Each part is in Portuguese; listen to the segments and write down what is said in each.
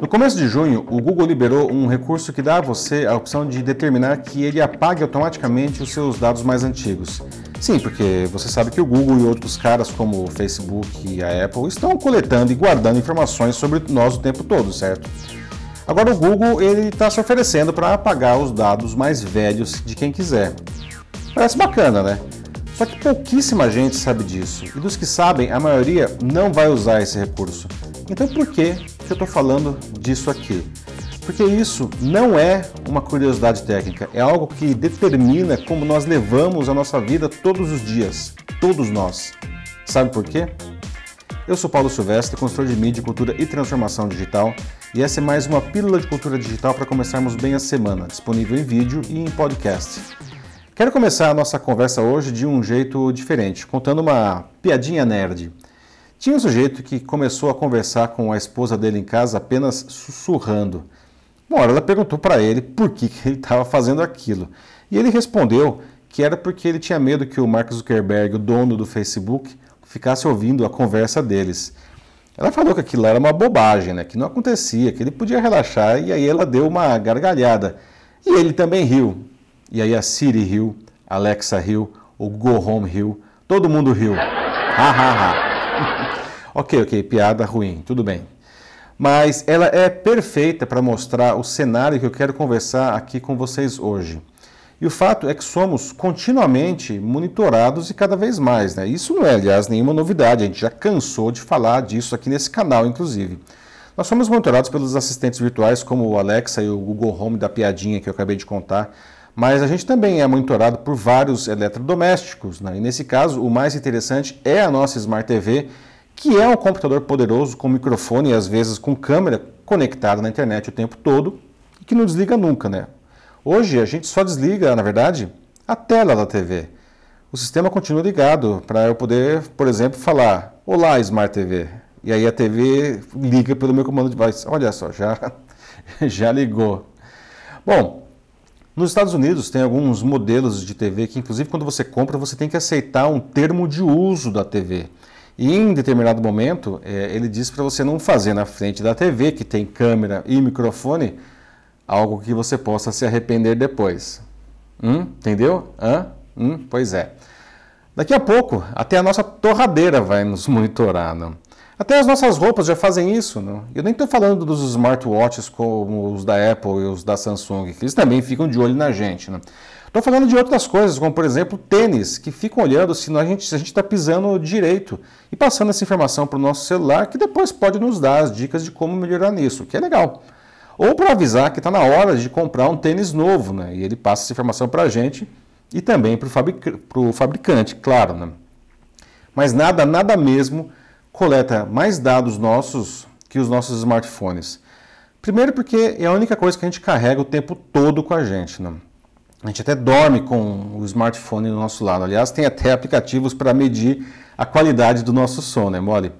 No começo de junho, o Google liberou um recurso que dá a você a opção de determinar que ele apague automaticamente os seus dados mais antigos. Sim, porque você sabe que o Google e outros caras como o Facebook e a Apple estão coletando e guardando informações sobre nós o tempo todo, certo? Agora o Google ele está se oferecendo para apagar os dados mais velhos de quem quiser. Parece bacana, né? Só que pouquíssima gente sabe disso e dos que sabem, a maioria não vai usar esse recurso. Então por que que eu estou falando disso aqui? Porque isso não é uma curiosidade técnica, é algo que determina como nós levamos a nossa vida todos os dias, todos nós. Sabe por quê? Eu sou Paulo Silvestre, consultor de mídia, cultura e transformação digital, e essa é mais uma pílula de cultura digital para começarmos bem a semana, disponível em vídeo e em podcast. Quero começar a nossa conversa hoje de um jeito diferente, contando uma piadinha nerd. Tinha um sujeito que começou a conversar com a esposa dele em casa apenas sussurrando. Uma hora ela perguntou para ele por que, que ele estava fazendo aquilo. E ele respondeu que era porque ele tinha medo que o Mark Zuckerberg, o dono do Facebook, ficasse ouvindo a conversa deles. Ela falou que aquilo era uma bobagem, né? que não acontecia, que ele podia relaxar, e aí ela deu uma gargalhada. E ele também riu. E aí a Siri riu, a Alexa riu, o Go Home riu, todo mundo riu. Ha ha ha. Ok, ok, piada ruim, tudo bem. Mas ela é perfeita para mostrar o cenário que eu quero conversar aqui com vocês hoje. E o fato é que somos continuamente monitorados e cada vez mais. Né? Isso não é, aliás, nenhuma novidade, a gente já cansou de falar disso aqui nesse canal, inclusive. Nós somos monitorados pelos assistentes virtuais como o Alexa e o Google Home da piadinha que eu acabei de contar, mas a gente também é monitorado por vários eletrodomésticos. Né? E nesse caso, o mais interessante é a nossa Smart TV, que é um computador poderoso com microfone e às vezes com câmera conectada na internet o tempo todo e que não desliga nunca, né? Hoje a gente só desliga, na verdade, a tela da TV. O sistema continua ligado para eu poder, por exemplo, falar: Olá, Smart TV. E aí a TV liga pelo meu comando de voz. Olha só, já, já ligou. Bom, nos Estados Unidos tem alguns modelos de TV que, inclusive, quando você compra, você tem que aceitar um termo de uso da TV. E em determinado momento, é, ele diz para você não fazer na frente da TV, que tem câmera e microfone, algo que você possa se arrepender depois. Hum? Entendeu? Hã? Hum? Pois é. Daqui a pouco, até a nossa torradeira vai nos monitorar. Não? Até as nossas roupas já fazem isso. Não? Eu nem estou falando dos smartwatches como os da Apple e os da Samsung, que eles também ficam de olho na gente. Não? Estou falando de outras coisas, como por exemplo tênis, que ficam olhando se a gente está pisando direito e passando essa informação para o nosso celular, que depois pode nos dar as dicas de como melhorar nisso, que é legal. Ou para avisar que está na hora de comprar um tênis novo, né? e ele passa essa informação para a gente e também para o fabric fabricante, claro. Né? Mas nada, nada mesmo coleta mais dados nossos que os nossos smartphones. Primeiro porque é a única coisa que a gente carrega o tempo todo com a gente. Né? A gente até dorme com o smartphone do nosso lado. Aliás, tem até aplicativos para medir a qualidade do nosso sono, é mole?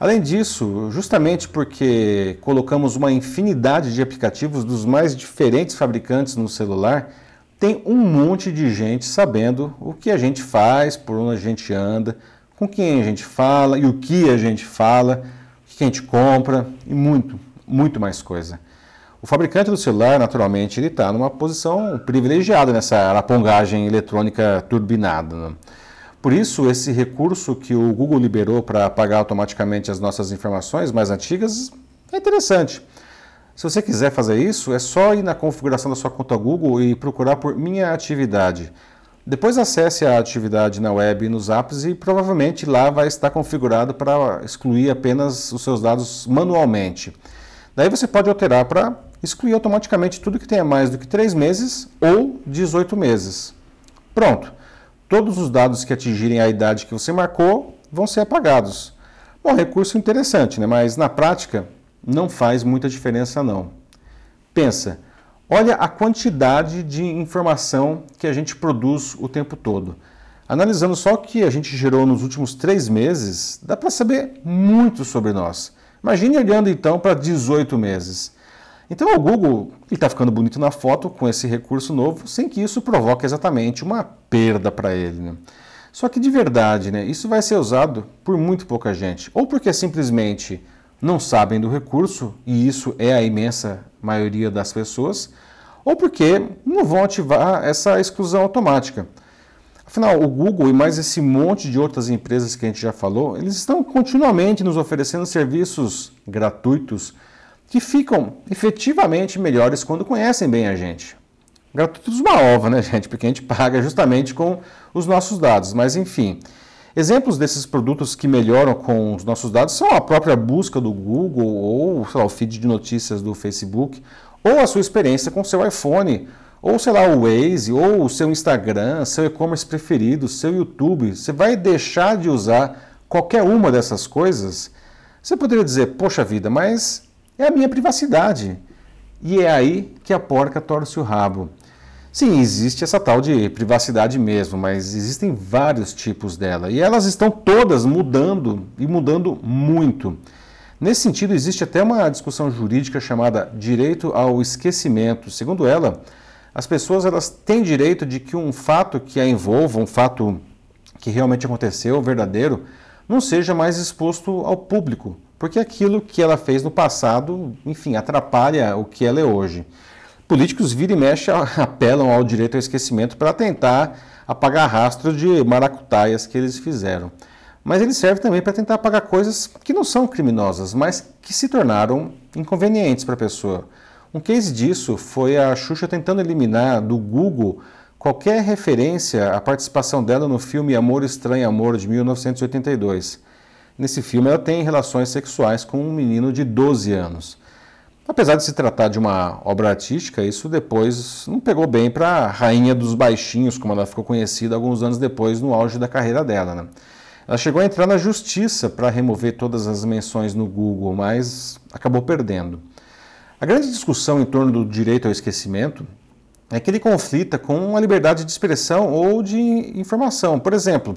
Além disso, justamente porque colocamos uma infinidade de aplicativos dos mais diferentes fabricantes no celular, tem um monte de gente sabendo o que a gente faz, por onde a gente anda, com quem a gente fala e o que a gente fala, o que a gente compra e muito, muito mais coisa. O fabricante do celular, naturalmente, ele está numa posição privilegiada nessa arapongagem eletrônica turbinada. Né? Por isso, esse recurso que o Google liberou para apagar automaticamente as nossas informações mais antigas é interessante. Se você quiser fazer isso, é só ir na configuração da sua conta Google e procurar por Minha Atividade. Depois acesse a atividade na web e nos apps e provavelmente lá vai estar configurado para excluir apenas os seus dados manualmente. Daí você pode alterar para excluir automaticamente tudo que tenha mais do que 3 meses ou 18 meses. Pronto. Todos os dados que atingirem a idade que você marcou vão ser apagados. Bom, recurso interessante, né? mas na prática não faz muita diferença não. Pensa, olha a quantidade de informação que a gente produz o tempo todo. Analisando só o que a gente gerou nos últimos três meses, dá para saber muito sobre nós. Imagine olhando então para 18 meses. Então o Google está ficando bonito na foto com esse recurso novo, sem que isso provoque exatamente uma perda para ele. Né? Só que de verdade, né, isso vai ser usado por muito pouca gente. Ou porque simplesmente não sabem do recurso, e isso é a imensa maioria das pessoas, ou porque não vão ativar essa exclusão automática. Afinal, o Google e mais esse monte de outras empresas que a gente já falou, eles estão continuamente nos oferecendo serviços gratuitos que ficam efetivamente melhores quando conhecem bem a gente. Gratuitos uma ova, né, gente? Porque a gente paga justamente com os nossos dados. Mas, enfim, exemplos desses produtos que melhoram com os nossos dados são a própria busca do Google ou lá, o feed de notícias do Facebook ou a sua experiência com seu iPhone ou sei lá, o Waze, ou o seu Instagram, seu e-commerce preferido, seu YouTube, você vai deixar de usar qualquer uma dessas coisas? Você poderia dizer, poxa vida, mas é a minha privacidade. E é aí que a porca torce o rabo. Sim, existe essa tal de privacidade mesmo, mas existem vários tipos dela e elas estão todas mudando e mudando muito. Nesse sentido, existe até uma discussão jurídica chamada direito ao esquecimento. Segundo ela, as pessoas elas têm direito de que um fato que a envolva, um fato que realmente aconteceu, verdadeiro, não seja mais exposto ao público, porque aquilo que ela fez no passado, enfim, atrapalha o que ela é hoje. Políticos vira e mexe apelam ao direito ao esquecimento para tentar apagar rastro de maracutaias que eles fizeram. Mas ele serve também para tentar apagar coisas que não são criminosas, mas que se tornaram inconvenientes para a pessoa. Um case disso foi a Xuxa tentando eliminar do Google qualquer referência à participação dela no filme Amor Estranho Amor de 1982. Nesse filme, ela tem relações sexuais com um menino de 12 anos. Apesar de se tratar de uma obra artística, isso depois não pegou bem para a rainha dos baixinhos, como ela ficou conhecida alguns anos depois, no auge da carreira dela. Né? Ela chegou a entrar na justiça para remover todas as menções no Google, mas acabou perdendo. A grande discussão em torno do direito ao esquecimento é que ele conflita com a liberdade de expressão ou de informação. Por exemplo,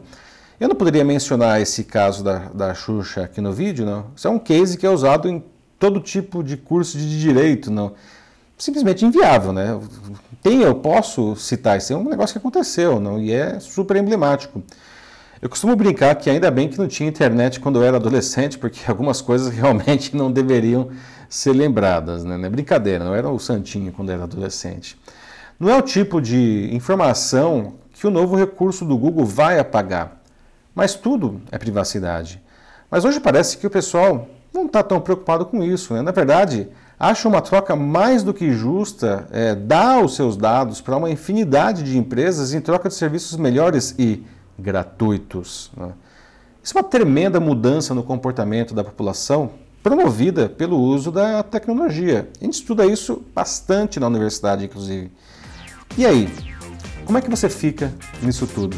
eu não poderia mencionar esse caso da, da Xuxa aqui no vídeo, não. Isso é um case que é usado em todo tipo de curso de direito, não. Simplesmente inviável, né? Tem, eu posso citar, isso é um negócio que aconteceu, não, e é super emblemático. Eu costumo brincar que ainda bem que não tinha internet quando eu era adolescente, porque algumas coisas realmente não deveriam ser lembradas. Né? Não é brincadeira, não era o santinho quando era adolescente. Não é o tipo de informação que o novo recurso do Google vai apagar. Mas tudo é privacidade. Mas hoje parece que o pessoal não está tão preocupado com isso. Né? Na verdade, acha uma troca mais do que justa é, dar os seus dados para uma infinidade de empresas em troca de serviços melhores e gratuitos. Né? Isso é uma tremenda mudança no comportamento da população promovida pelo uso da tecnologia. A gente estuda isso bastante na universidade, inclusive. E aí, como é que você fica nisso tudo?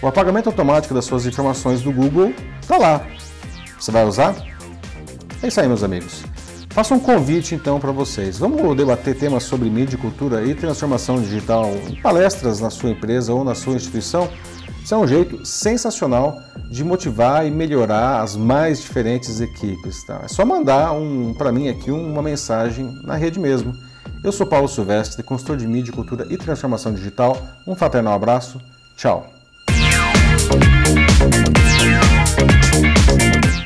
O apagamento automático das suas informações do Google está lá. Você vai usar? É isso aí, meus amigos. Faço um convite então para vocês. Vamos debater temas sobre mídia, cultura e transformação digital em palestras na sua empresa ou na sua instituição? Isso é um jeito sensacional de motivar e melhorar as mais diferentes equipes. Tá? É só mandar um, para mim aqui uma mensagem na rede mesmo. Eu sou Paulo Silvestre, consultor de mídia, cultura e transformação digital. Um fraternal abraço. Tchau.